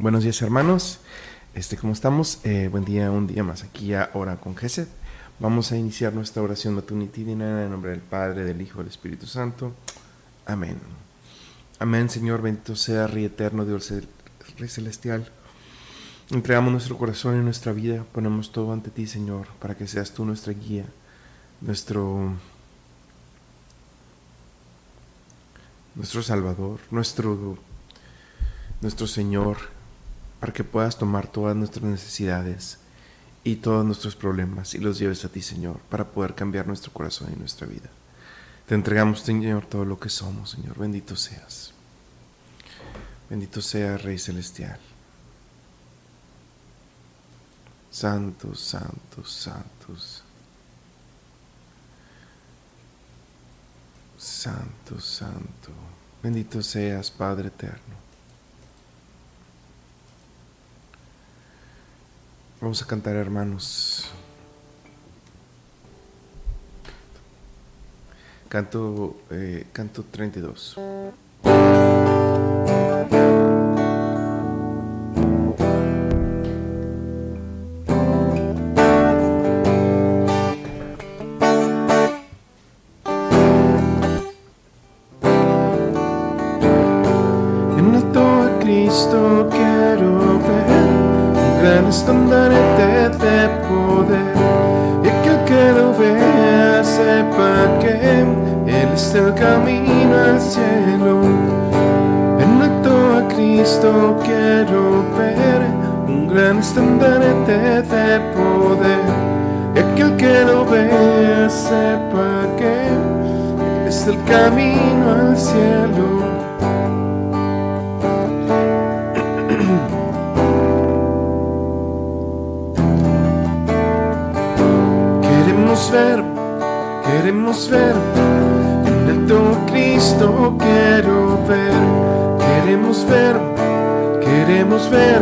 Buenos días hermanos, este, ¿cómo estamos? Eh, buen día, un día más aquí ahora con Gesed. Vamos a iniciar nuestra oración matutitina en nombre del Padre, del Hijo del Espíritu Santo. Amén. Amén, Señor, bendito sea, Rey eterno, Dios Rey celestial. Entregamos nuestro corazón y nuestra vida, ponemos todo ante ti, Señor, para que seas tú nuestra guía, nuestro, nuestro Salvador, nuestro, nuestro Señor, para que puedas tomar todas nuestras necesidades y todos nuestros problemas y los lleves a ti, Señor, para poder cambiar nuestro corazón y nuestra vida. Te entregamos, Señor, todo lo que somos, Señor. Bendito seas. Bendito sea, Rey Celestial. Santos, santos, santos. Santo, santo. Bendito seas, Padre eterno. Vamos a cantar, hermanos. Canto, eh, canto 32. En alto a Cristo quiero ver estandarte de poder y que el que lo vea sepa que Él es el camino al cielo. En alto a Cristo quiero ver un gran estandarte de poder y que el que lo vea sepa que Él es el camino al cielo. Queremos ver, en alto Cristo quiero ver, queremos ver, queremos ver,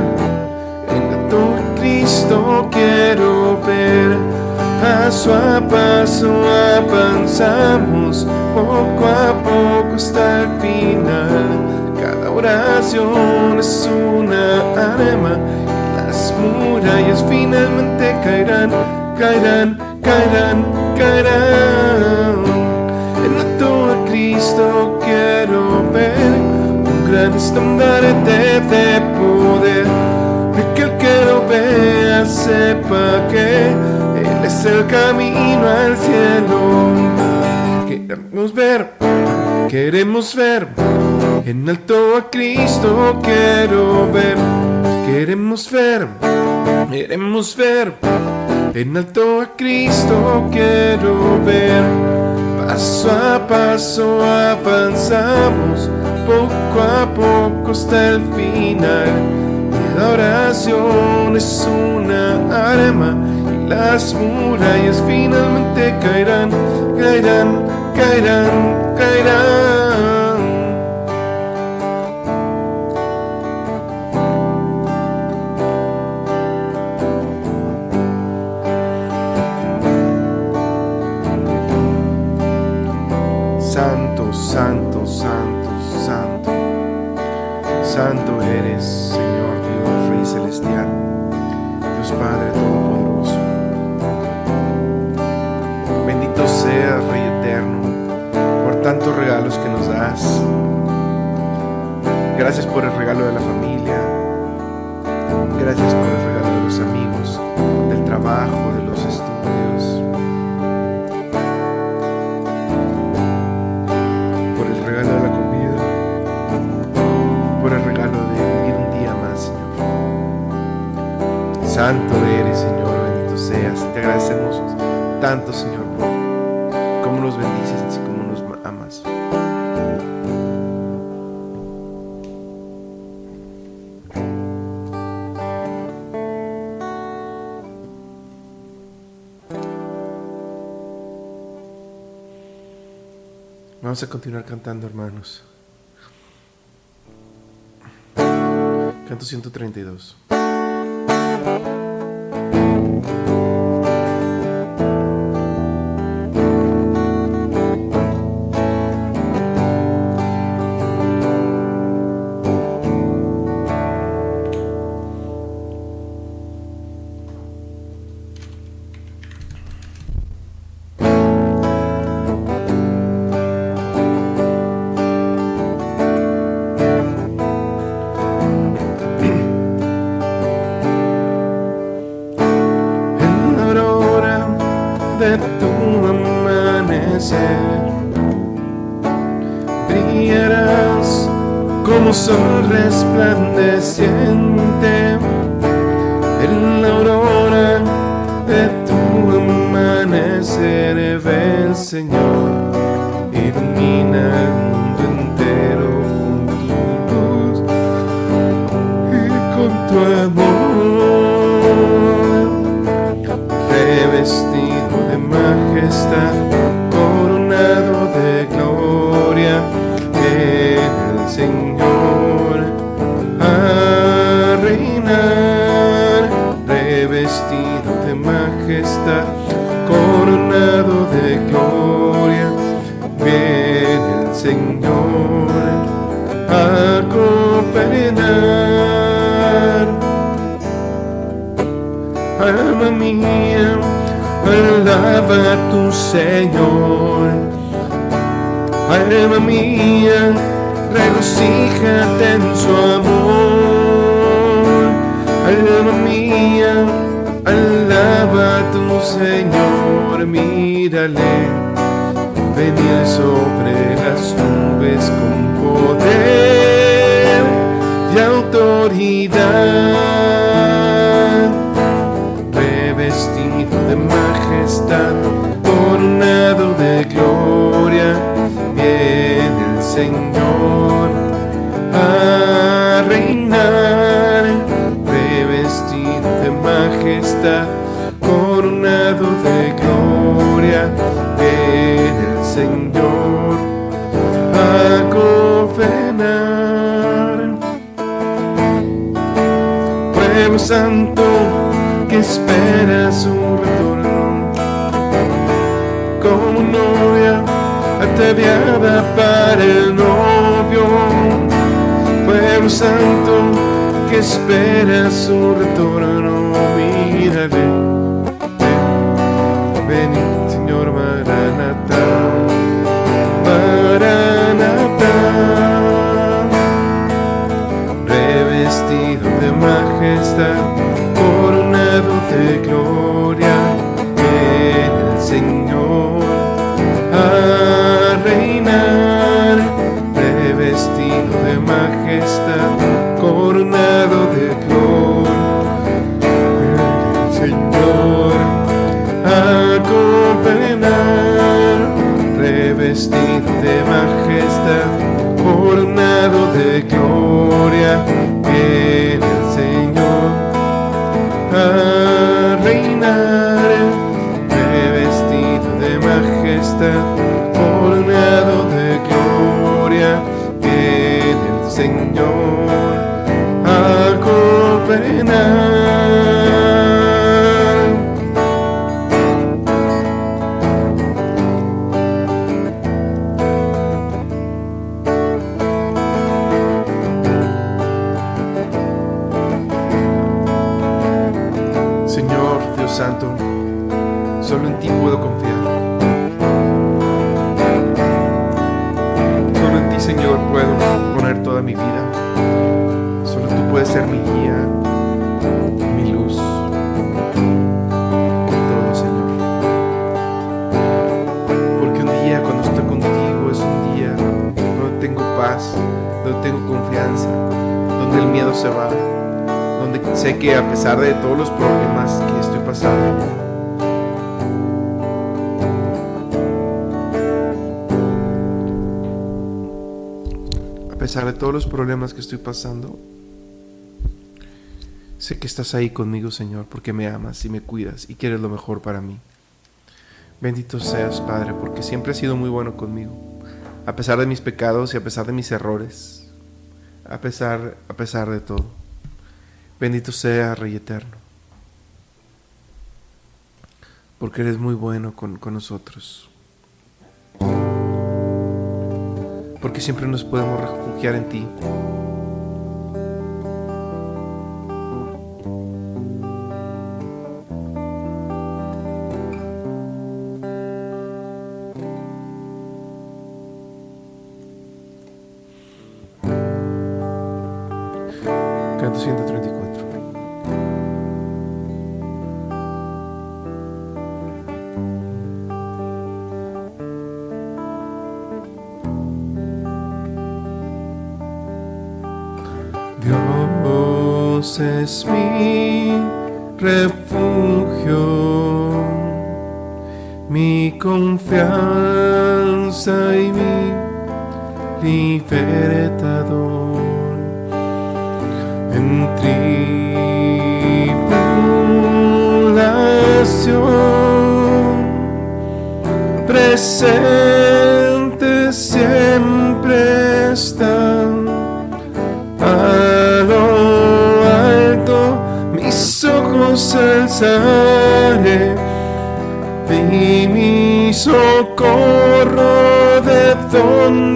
en alto Cristo quiero ver, paso a paso avanzamos, poco a poco hasta el final, cada oración es una arma, las murallas finalmente caerán, caerán caerán, caerán. En alto a Cristo quiero ver un gran estandarte de poder. Y que el que lo vea sepa que Él es el camino al cielo. Queremos ver, queremos ver. En alto a Cristo quiero ver. Queremos ver, queremos ver. En alto a Cristo quiero ver, paso a paso avanzamos, poco a poco hasta el final. Y la oración es una arma y las murallas finalmente caerán, caerán, caerán, caerán. Por el regalo de la familia. Gracias por el regalo de los amigos, del trabajo, Vamos a continuar cantando, hermanos. Canto 132. Majestad, alaba a tu Señor. Alma mía, regocíjate en su amor. Alma mía, alaba a tu Señor, mírale, venir sobre las nubes con poder y autoridad, coronado de gloria, viene el Señor a reinar, revestido de majestad, coronado de gloria, viene el Señor a gobernar. Pueblo santo que espera su ataviada para el novio. Pueblo santo que espera su retorno, mírale. Señor Dios Santo, solo en ti puedo confiar. Solo en ti, Señor, puedo poner toda mi vida. Solo tú puedes ser mi guía, donde tengo confianza, donde el miedo se va, donde sé que a pesar de todos los problemas que estoy pasando, a pesar de todos los problemas que estoy pasando, sé que estás ahí conmigo, Señor, porque me amas y me cuidas y quieres lo mejor para mí. Bendito seas, Padre, porque siempre has sido muy bueno conmigo, a pesar de mis pecados y a pesar de mis errores, a pesar, a pesar de todo. Bendito sea, Rey Eterno, porque eres muy bueno con, con nosotros. Porque siempre nos podemos refugiar en ti. Dios es mi refugio, mi confianza y mi libertador. En tribulación presente siempre está alzaré y mi socorro de donde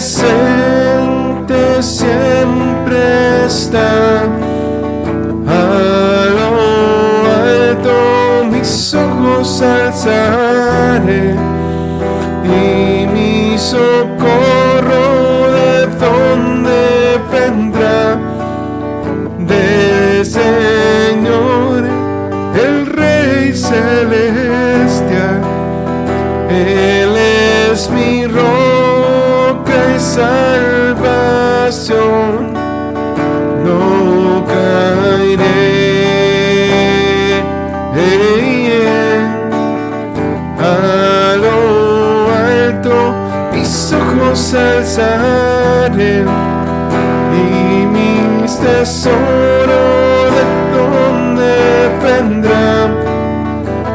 presente siempre está alzaré y mis tesoros de donde vendrán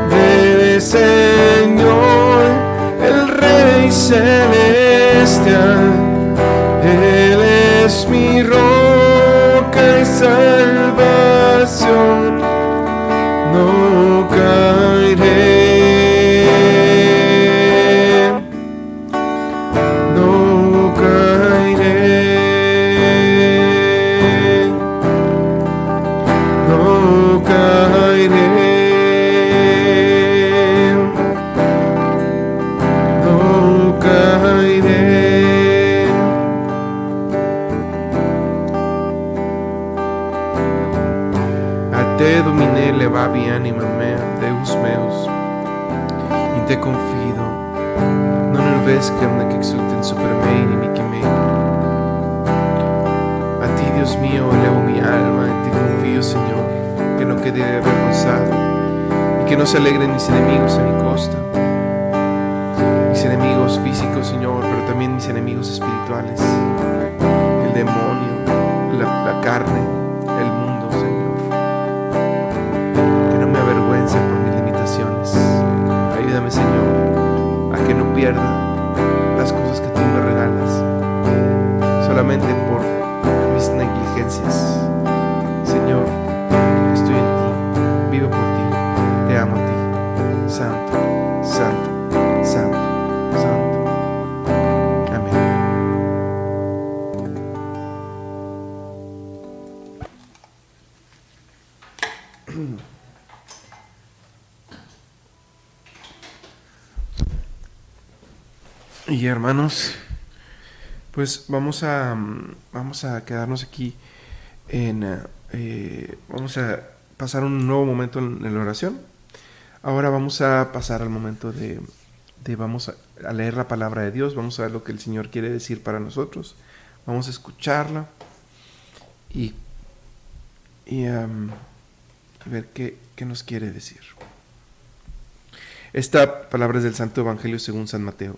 del Señor, el Rey celestial. Él es mi roca y salvación, que no se alegren mis enemigos a mi costa. Mis enemigos físicos, Señor, pero también mis enemigos espirituales. El demonio, la, la carne, el mundo, Señor. Que no me avergüence por mis limitaciones. Ayúdame, Señor, a que no pierda las cosas que tú me regalas solamente por mis negligencias. Hermanos, pues vamos a, vamos a quedarnos aquí en... eh, vamos a pasar un nuevo momento en, la oración. Ahora vamos a pasar al momento de, de vamos a, leer la palabra de Dios, vamos a ver lo que el Señor quiere decir para nosotros, vamos a escucharla y, y ver qué, qué nos quiere decir. Esta palabra es del Santo Evangelio según San Mateo.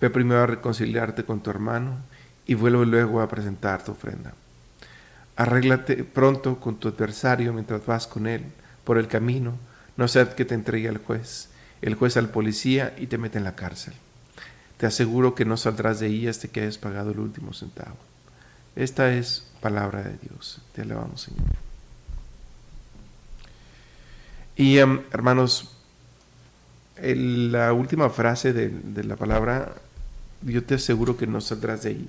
ve primero a reconciliarte con tu hermano y vuelve luego a presentar tu ofrenda. Arréglate pronto con tu adversario mientras vas con él por el camino, no sea que te entregue al juez, el juez al policía y te mete en la cárcel. Te aseguro que no saldrás de ahí hasta que hayas pagado el último centavo. Esta es palabra de Dios. Te alabamos, Señor. Y em, hermanos, la última frase de, la palabra, yo te aseguro que no saldrás de ahí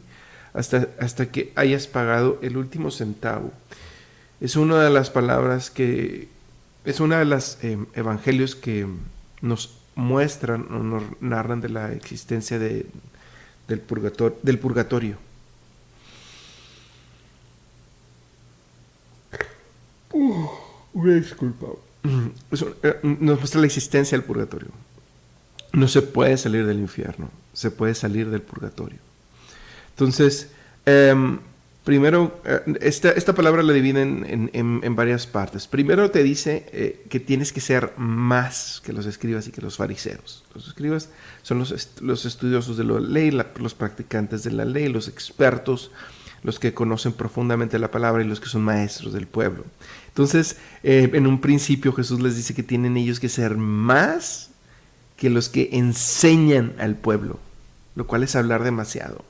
hasta, hasta que hayas pagado el último centavo. Es una de las palabras que, es una de los em, evangelios que nos muestran o nos narran de la existencia de, del, purgatorio, del purgatorio. Uh, una disculpa. Eh, nos muestra la existencia del purgatorio. No se puede salir del infierno, se puede salir del purgatorio. Entonces, em, primero, eh, esta, esta, palabra la dividen en, varias partes. Primero te dice eh, que tienes que ser más que los escribas y que los fariseos. Los escribas son los, los estudiosos de la ley, los practicantes de la ley, los expertos, los que conocen profundamente la palabra y los que son maestros del pueblo. Entonces, eh, en un principio Jesús les dice que tienen ellos que ser más que los que enseñan al pueblo, lo cual es hablar demasiado.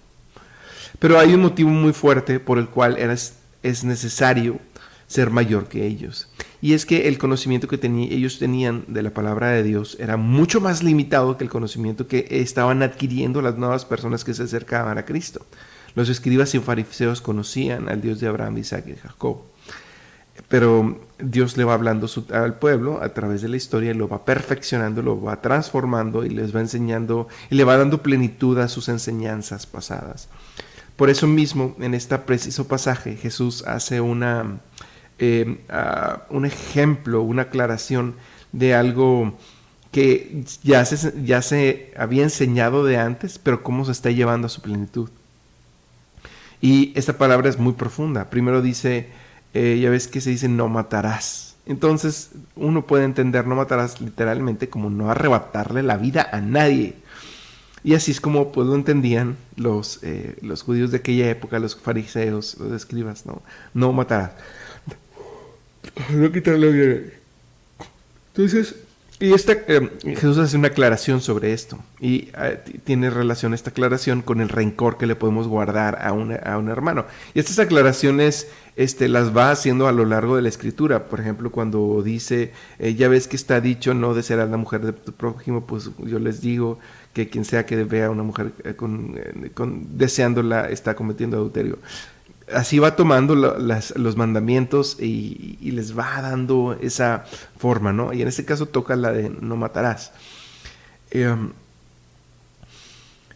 Pero hay un motivo muy fuerte por el cual es necesario ser mayor que ellos. Y es que el conocimiento que ellos tenían de la palabra de Dios era mucho más limitado que el conocimiento que estaban adquiriendo las nuevas personas que se acercaban a Cristo. Los escribas y fariseos conocían al Dios de Abraham, Isaac y Jacob pero Dios le va hablando al pueblo a través de la historia lo va perfeccionando, lo va transformando y les va enseñando y le va dando plenitud a sus enseñanzas pasadas. Por eso mismo, en este preciso pasaje, Jesús hace una, eh, un ejemplo, una aclaración de algo que ya se, ya se había enseñado de antes, pero cómo se está llevando a su plenitud. Y esta palabra es muy profunda. Primero dice, eh, ya ves que se dice no matarás. Entonces uno puede entender no matarás literalmente como no arrebatarle la vida a nadie. Y así es como pues lo entendían los, eh, los judíos de aquella época, los fariseos, los escribas, no, no matarás. No quitarle vida. Entonces, y esta, eh, Jesús hace una aclaración sobre esto y tiene relación esta aclaración con el rencor que le podemos guardar a, a un hermano. Y estas aclaraciones este, las va haciendo a lo largo de la escritura. Por ejemplo, cuando dice, eh, ya ves que está dicho, no desearás la mujer de tu prójimo, pues yo les digo que quien sea que vea a una mujer eh, eh, con, deseándola está cometiendo adulterio. Así va tomando los mandamientos y, les va dando esa forma, ¿no? Y en este caso toca la de no matarás. Em,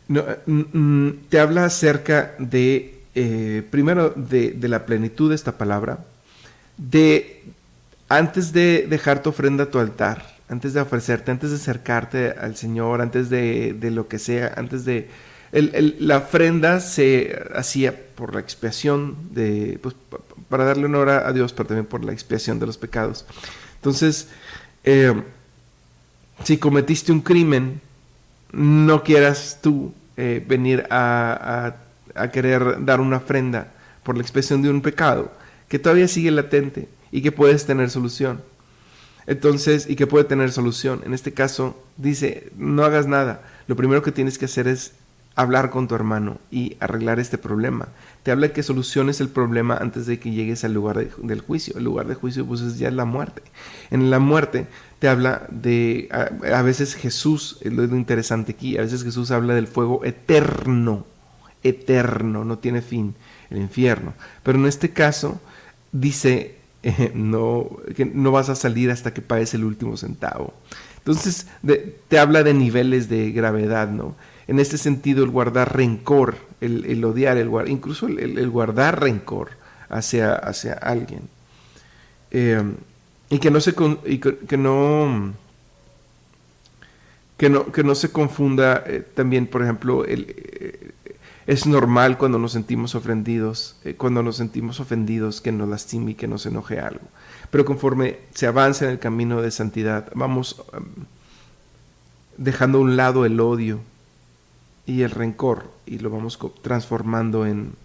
mm, mm, te habla acerca de eh, primero de, la plenitud de esta palabra, de antes de dejar tu ofrenda a tu altar, antes de ofrecerte, antes de acercarte al Señor, antes de, lo que sea, antes de... la ofrenda se hacía por la expiación de, pues, para darle honor a Dios, pero también por la expiación de los pecados. Entonces, eh, si cometiste un crimen, no quieras tú eh, venir a querer dar una ofrenda por la expresión de un pecado que todavía sigue latente y que puedes tener solución. Entonces, y que puede tener solución. En este caso, dice, no hagas nada. Lo primero que tienes que hacer es hablar con tu hermano y arreglar este problema. Te habla que soluciones el problema antes de que llegues al lugar del juicio. El lugar de juicio pues es ya la muerte. En la muerte te habla de, a, veces Jesús, es lo interesante aquí, a veces Jesús habla del fuego eterno, eterno, no tiene fin, el infierno. Pero en este caso dice, no, que no vas a salir hasta que pagues el último centavo. Entonces te habla de niveles de gravedad, ¿no? En este sentido, el guardar rencor, el, odiar, el, incluso el, guardar rencor hacia, hacia alguien. Eh, y que no se que, no que no que no se confunda eh, también por ejemplo eh, es normal cuando nos sentimos ofendidos cuando nos sentimos ofendidos que nos lastime y que nos enoje algo pero conforme se avanza en el camino de santidad vamos um, dejando a un lado el odio y el rencor y lo vamos transformando en,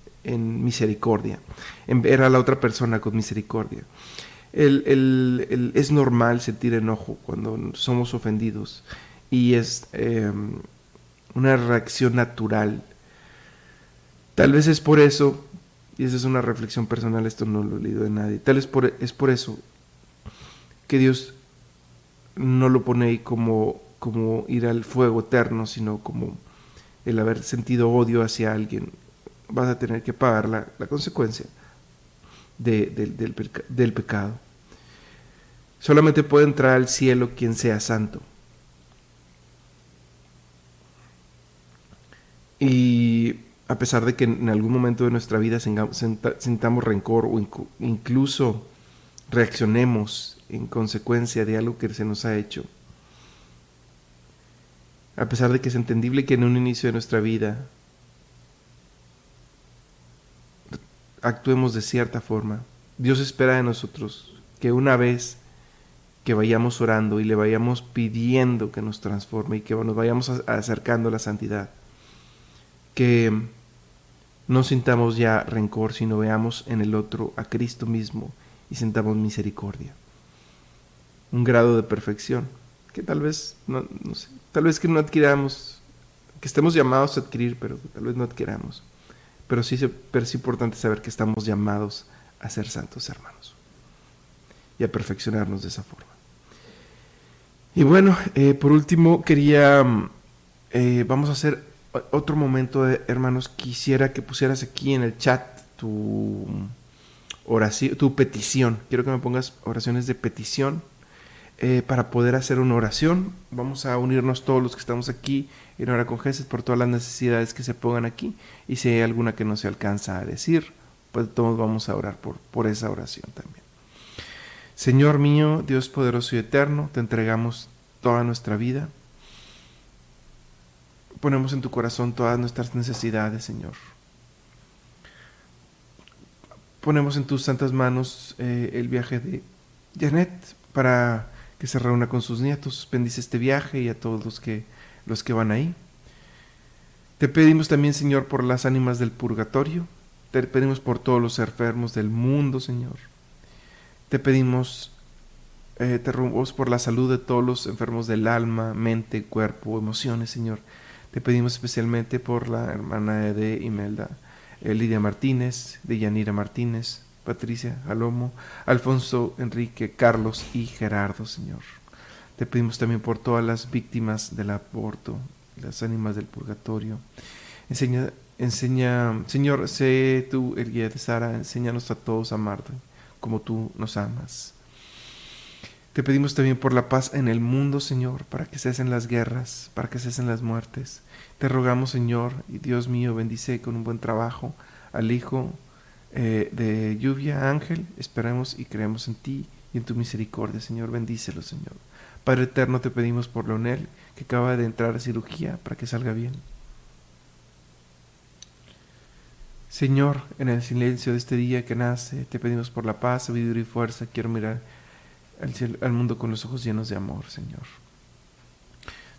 misericordia, en ver a la otra persona con misericordia. es normal sentir enojo cuando somos ofendidos y es em, una reacción natural. Tal vez es por eso, y esa es una reflexión personal, esto no lo he leído de nadie, tal vez por, es por eso que Dios no lo pone ahí como, como ir al fuego eterno, sino como el haber sentido odio hacia alguien, vas a tener que pagar la, consecuencia del, pecado. Solamente puede entrar al cielo quien sea santo. Y a pesar de que en algún momento de nuestra vida sintamos rencor o incluso reaccionemos en consecuencia de algo que se nos ha hecho, a pesar de que es entendible que en un inicio de nuestra vida actuemos de cierta forma, Dios espera de nosotros que una vez que vayamos orando y le vayamos pidiendo que nos transforme y que nos vayamos acercando a la santidad, que no sintamos ya rencor, sino veamos en el otro a Cristo mismo y sintamos misericordia. Un grado de perfección que tal vez, no, sé, tal vez que no adquiramos, que estemos llamados a adquirir, pero tal vez no adquiramos. Pero sí, pero es importante saber que estamos llamados a ser santos hermanos y a perfeccionarnos de esa forma. Y bueno, eh, por último quería, eh, vamos a hacer otro momento, de, hermanos, quisiera que pusieras aquí en el chat tu oración, tu petición. Quiero que me pongas oraciones de petición eh, para poder hacer una oración. Vamos a unirnos todos los que estamos aquí en hora con Jesús por todas las necesidades que se pongan aquí. Y si hay alguna que no se alcanza a decir, pues todos vamos a orar por, por esa oración también. Señor mío, Dios poderoso y eterno, te entregamos toda nuestra vida. Ponemos en tu corazón todas nuestras necesidades, Señor. Ponemos en tus santas manos eh, el viaje de Janet para que se reúna con sus nietos. Bendice este viaje y a todos los que, los que van ahí. Te pedimos también, Señor, por las ánimas del purgatorio. Te pedimos por todos los enfermos del mundo, Señor. Te pedimos, eh, te rogamos por la salud de todos los enfermos del alma, mente, cuerpo, emociones, Señor. Te pedimos especialmente por la hermana de Imelda, eh, Lidia Martínez, de Yanira Martínez, Patricia, Alomo, Alfonso, Enrique, Carlos y Gerardo, Señor. Te pedimos también por todas las víctimas del aborto, las ánimas del purgatorio. Enseña, enseña, Señor, sé tú el guía de Sara, enséñanos a todos a amarte como tú nos amas. Te pedimos también por la paz en el mundo, Señor, para que cesen las guerras, para que cesen las muertes. Te rogamos, Señor, y Dios mío, bendice con un buen trabajo al Hijo, eh, de lluvia, Ángel, esperamos y creemos en ti y en tu misericordia, Señor, bendícelo, Señor. Padre eterno, te pedimos por Leonel, que acaba de entrar a cirugía, para que salga bien. Señor, en el silencio de este día que nace, te pedimos por la paz, sabiduría y fuerza. Quiero mirar al, al mundo con los ojos llenos de amor, Señor.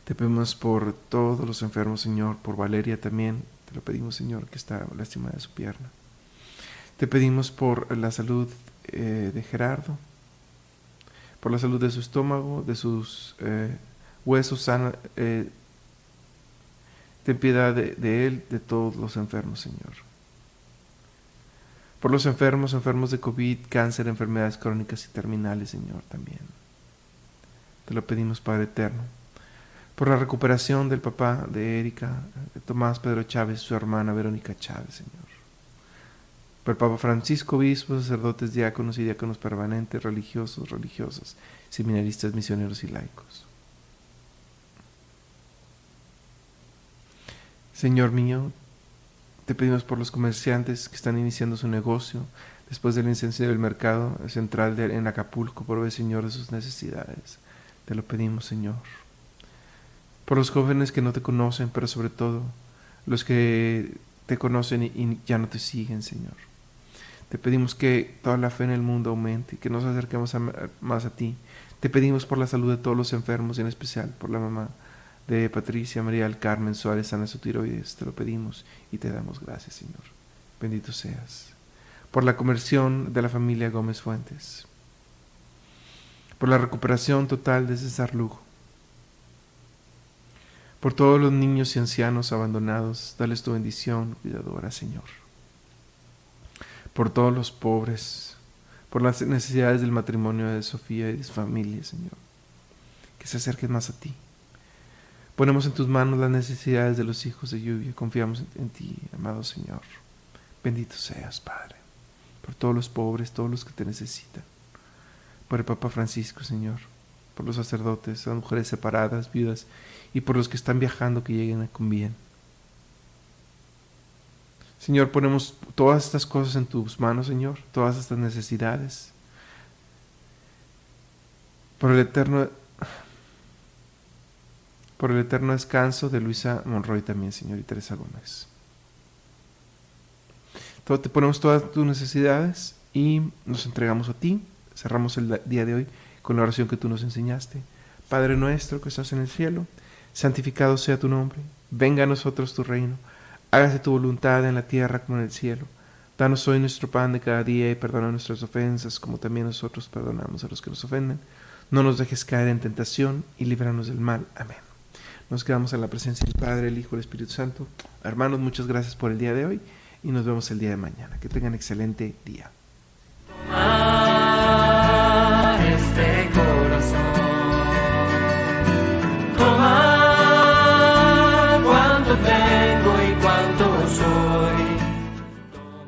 Te pedimos por todos los enfermos, Señor, por Valeria también. Te lo pedimos, Señor, que está lástima de su pierna. Te pedimos por la salud eh, de Gerardo, por la salud de su estómago, de sus eh, huesos sanos. Eh, Ten piedad de, de él, de todos los enfermos, Señor. Por los enfermos, enfermos de COVID, cáncer, enfermedades crónicas y terminales, Señor, también. Te lo pedimos, Padre Eterno. Por la recuperación del papá de Erika, de Tomás Pedro Chávez, su hermana Verónica Chávez, Señor por el Papa Francisco, obispos, sacerdotes, diáconos y diáconos permanentes, religiosos, religiosas, seminaristas, misioneros y laicos. Señor mío, te pedimos por los comerciantes que están iniciando su negocio después del incendio del mercado central de, en Acapulco, por el Señor de sus necesidades. Te lo pedimos, Señor. Por los jóvenes que no te conocen, pero sobre todo los que te conocen y ya no te siguen, Señor. Te pedimos que toda la fe en el mundo aumente y que nos acerquemos más a ti. Te pedimos por la salud de todos los enfermos y en especial por la mamá de Patricia María del Carmen Suárez Ana Tiroides. Te lo pedimos y te damos gracias, Señor. Bendito seas. Por la conversión de la familia Gómez Fuentes. Por la recuperación total de César Lugo. Por todos los niños y ancianos abandonados, dales tu bendición cuidadora, Señor por todos los pobres, por las necesidades del matrimonio de Sofía y de su familia, Señor. Que se acerquen más a ti. Ponemos en tus manos las necesidades de los hijos de lluvia. Confiamos en, ti, amado Señor. Bendito seas, Padre, por todos los pobres, todos los que te necesitan. Por el Papa Francisco, Señor. Por los sacerdotes, las mujeres separadas, viudas, y por los que están viajando que lleguen con bien. Señor, ponemos todas estas cosas en tus manos, Señor, todas estas necesidades. Por el eterno por el eterno descanso de Luisa Monroy también, Señor, y Teresa Gómez. Te ponemos todas tus necesidades y nos entregamos a ti. Cerramos el día de hoy con la oración que tú nos enseñaste. Padre nuestro que estás en el cielo, santificado sea tu nombre. Venga a nosotros tu reino hágase tu voluntad en la tierra como en el cielo. Danos hoy nuestro pan de cada día y perdona nuestras ofensas como también nosotros perdonamos a los que nos ofenden. No nos dejes caer en tentación y líbranos del mal. Amén. Nos quedamos en la presencia del Padre, el Hijo y el Espíritu Santo. Hermanos, muchas gracias por el día de hoy y nos vemos el día de mañana. Que tengan excelente día. Este